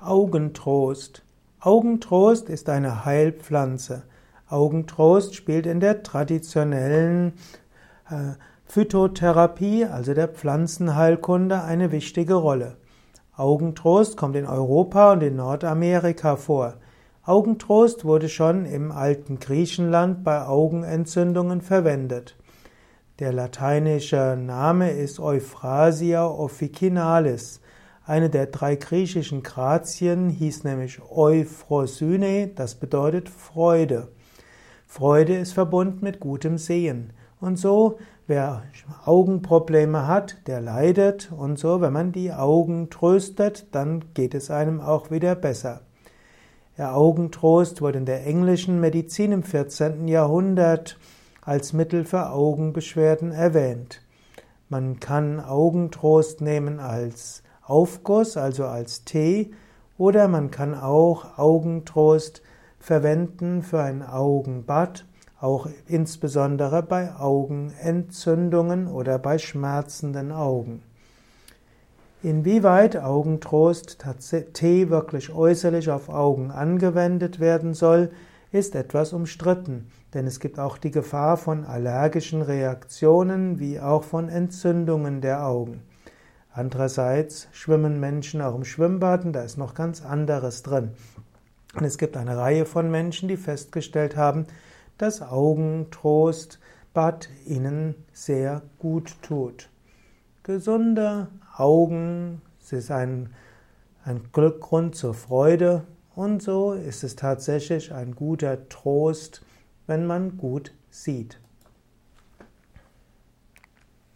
Augentrost. Augentrost ist eine Heilpflanze. Augentrost spielt in der traditionellen äh, Phytotherapie, also der Pflanzenheilkunde, eine wichtige Rolle. Augentrost kommt in Europa und in Nordamerika vor. Augentrost wurde schon im alten Griechenland bei Augenentzündungen verwendet. Der lateinische Name ist Euphrasia officinalis. Eine der drei griechischen Grazien hieß nämlich Euphrosyne, das bedeutet Freude. Freude ist verbunden mit gutem Sehen. Und so, wer Augenprobleme hat, der leidet. Und so, wenn man die Augen tröstet, dann geht es einem auch wieder besser. Der Augentrost wurde in der englischen Medizin im 14. Jahrhundert als Mittel für Augenbeschwerden erwähnt. Man kann Augentrost nehmen als Aufguss, also als Tee, oder man kann auch Augentrost verwenden für ein Augenbad, auch insbesondere bei Augenentzündungen oder bei schmerzenden Augen. Inwieweit Augentrost Tee wirklich äußerlich auf Augen angewendet werden soll, ist etwas umstritten, denn es gibt auch die Gefahr von allergischen Reaktionen wie auch von Entzündungen der Augen. Andererseits schwimmen Menschen auch im Schwimmbad und da ist noch ganz anderes drin. Und es gibt eine Reihe von Menschen, die festgestellt haben, dass Augentrostbad ihnen sehr gut tut. Gesunde Augen, es ist ein, ein Glückgrund zur Freude und so ist es tatsächlich ein guter Trost, wenn man gut sieht.